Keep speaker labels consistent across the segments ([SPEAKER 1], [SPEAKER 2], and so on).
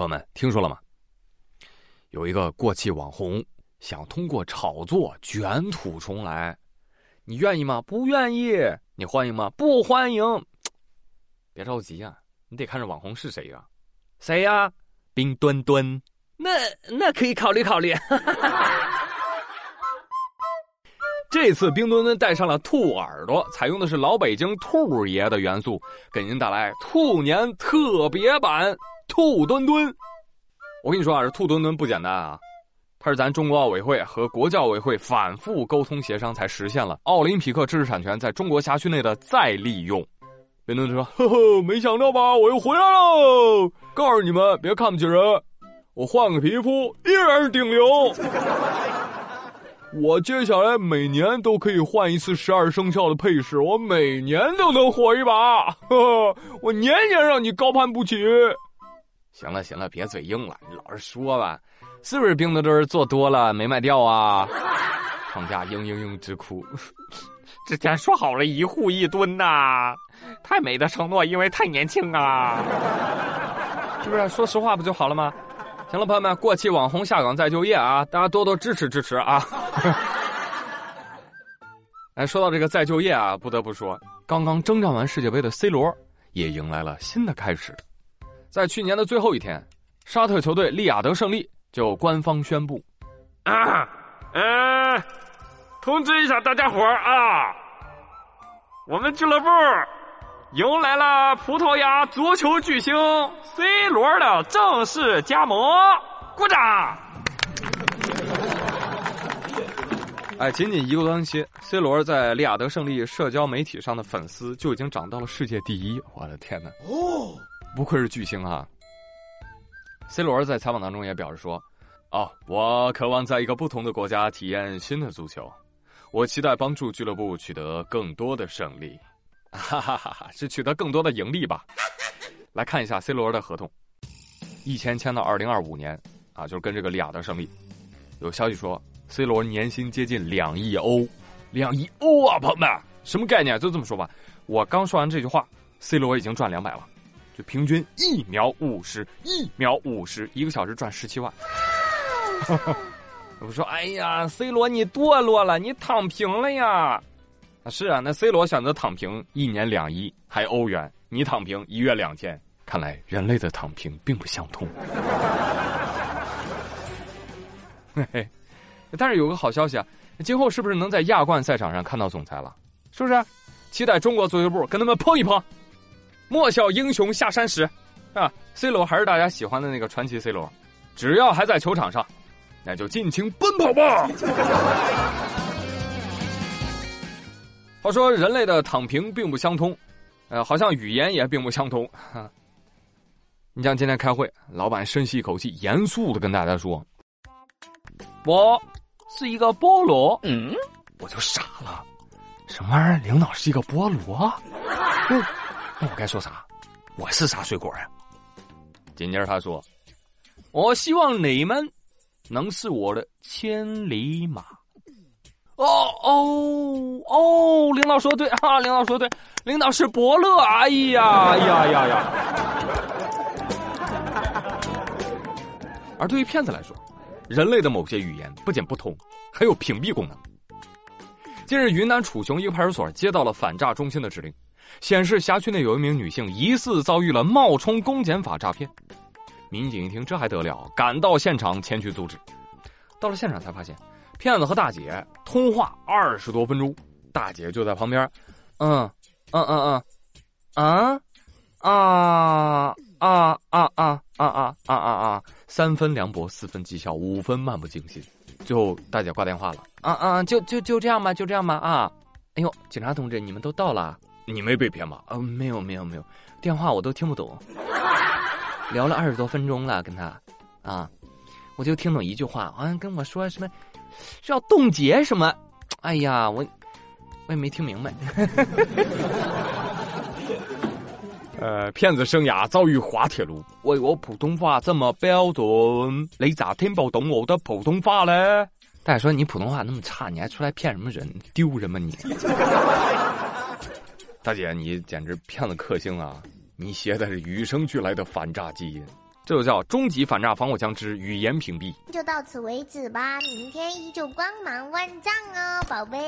[SPEAKER 1] 朋友们，听说了吗？有一个过气网红想通过炒作卷土重来，你愿意吗？不愿意。你欢迎吗？不欢迎。别着急啊，你得看这网红是谁呀？谁呀？冰墩墩。
[SPEAKER 2] 那那可以考虑考虑。
[SPEAKER 1] 这次冰墩墩带上了兔耳朵，采用的是老北京兔爷的元素，给您带来兔年特别版兔墩墩。我跟你说啊，这兔墩墩不简单啊，它是咱中国奥委会和国教委会反复沟通协商才实现了奥林匹克知识产权在中国辖区内的再利用。冰墩墩说：“呵呵，没想到吧，我又回来喽！告诉你们，别看不起人，我换个皮肤依然是顶流。我接下来每年都可以换一次十二生肖的配饰，我每年都能火一把，呵呵，我年年让你高攀不起。”行了行了，别嘴硬了，你老实说吧，是不是冰墩墩做多了没卖掉啊？厂家嘤嘤嘤直哭。
[SPEAKER 2] 之前说好了一户一吨呐，太美的承诺，因为太年轻啊，
[SPEAKER 1] 是不是？说实话不就好了吗？行了，朋友们，过气网红下岗再就业啊，大家多多支持支持啊！哎，说到这个再就业啊，不得不说，刚刚征战完世界杯的 C 罗也迎来了新的开始。在去年的最后一天，沙特球队利雅得胜利就官方宣布，
[SPEAKER 2] 啊，呃，通知一下大家伙儿啊，我们俱乐部迎来了葡萄牙足球巨星 C 罗的正式加盟，鼓掌！
[SPEAKER 1] 哎，仅仅一个多星期，C 罗在利雅得胜利社交媒体上的粉丝就已经涨到了世界第一，我的天哪！哦。不愧是巨星啊！C 罗在采访当中也表示说：“哦，我渴望在一个不同的国家体验新的足球，我期待帮助俱乐部取得更多的胜利，哈哈哈哈，是取得更多的盈利吧？” 来看一下 C 罗的合同，一签签到二零二五年啊，就是跟这个利雅得胜利。有消息说，C 罗年薪接近两亿欧，两亿欧啊，朋友们，什么概念？就这么说吧，我刚说完这句话，C 罗已经赚两百了。平均一秒五十，一秒五十，一个小时赚十七万。我说：“哎呀，C 罗你堕落了，你躺平了呀！”啊，是啊，那 C 罗选择躺平，一年两亿还欧元，你躺平一月两千，看来人类的躺平并不相通。嘿嘿，但是有个好消息啊，今后是不是能在亚冠赛场上看到总裁了？是不是？期待中国足球部跟他们碰一碰。莫笑英雄下山时，啊，C 罗还是大家喜欢的那个传奇 C 罗，只要还在球场上，那就尽情奔跑吧。话说人类的躺平并不相通，呃，好像语言也并不相通。你像今天开会，老板深吸一口气，严肃的跟大家说：“我是一个菠萝。”嗯，我就傻了，什么玩意儿？领导是一个菠萝？嗯。那我该说啥？我是啥水果呀？紧接着他说：“我希望你们能是我的千里马。”哦哦哦！领导说对啊，领导说对，领导是伯乐。哎呀呀呀呀！而对于骗子来说，人类的某些语言不仅不通，还有屏蔽功能。近日，云南楚雄一个派出所接到了反诈中心的指令。显示辖区内有一名女性疑似遭遇了冒充公检法诈骗，民警一听这还得了，赶到现场前去阻止。到了现场才发现，骗子和大姐通话二十多分钟，大姐就在旁边，嗯嗯嗯嗯，啊啊啊啊啊啊啊啊啊，三分凉薄，四分讥笑，五分漫不经心。最后大姐挂电话了，啊啊，就就就这样吧，就这样吧啊！哎呦，警察同志，你们都到了。你没被骗吧？嗯，没有，没有，没有，电话我都听不懂。聊了二十多分钟了，跟他，啊，我就听懂一句话，好像跟我说什么，是要冻结什么？哎呀，我我也没听明白。呃，骗子生涯遭遇滑铁卢，喂，我普通话这么标准，你咋听不懂我的普通话嘞？大家说你普通话那么差，你还出来骗什么人？丢人吗你？大姐，你简直骗子克星啊！你携带着与生俱来的反诈基因，这就叫终极反诈防火墙之语言屏蔽。
[SPEAKER 3] 就到此为止吧，明天依旧光芒万丈哦，宝贝。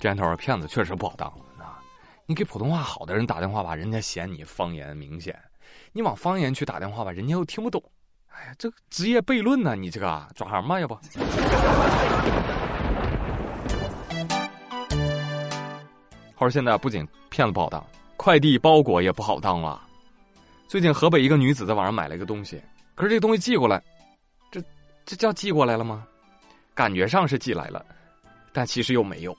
[SPEAKER 1] 这年头骗子确实不好当啊！你给普通话好的人打电话吧，人家嫌你方言明显；你往方言去打电话吧，人家又听不懂。哎呀，这个职业悖论呢？你这个转行吧，要不？话说现在不仅骗子不好当，快递包裹也不好当了。最近河北一个女子在网上买了一个东西，可是这东西寄过来，这这叫寄过来了吗？感觉上是寄来了，但其实又没有。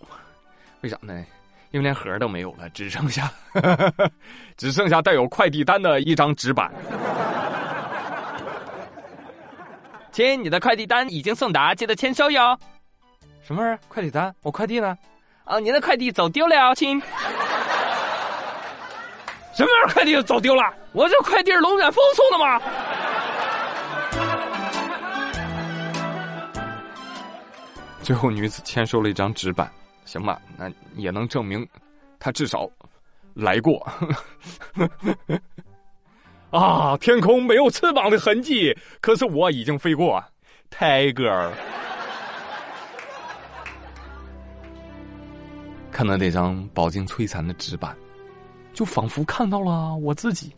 [SPEAKER 1] 为啥呢？因为连盒都没有了，只剩下 只剩下带有快递单的一张纸板。
[SPEAKER 2] 亲，你的快递单已经送达，记得签收哟。
[SPEAKER 1] 什么玩意儿？快递单？我快递呢？
[SPEAKER 2] 啊，您的快递走丢了，亲。什么玩意儿？快递走丢了？我这快递是龙卷风送的吗？
[SPEAKER 1] 最后，女子签收了一张纸板，行吧，那也能证明，她至少来过。啊，天空没有翅膀的痕迹，可是我已经飞过，泰看到那张饱经摧残的纸板，就仿佛看到了我自己。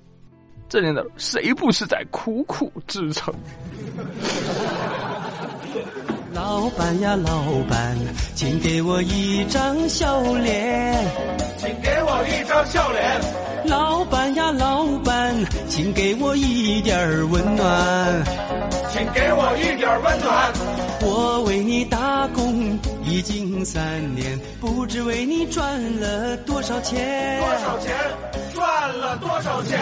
[SPEAKER 1] 这年头，谁不是在苦苦支撑？
[SPEAKER 4] 老板呀，老板，请给我一张笑脸，
[SPEAKER 5] 请给我一张笑脸。
[SPEAKER 4] 老板呀，老板，请给我一点温暖，
[SPEAKER 5] 请给我一点温暖。
[SPEAKER 4] 我为你打工已经三年，不知为你赚了多少钱，
[SPEAKER 5] 多少钱，赚了多少钱。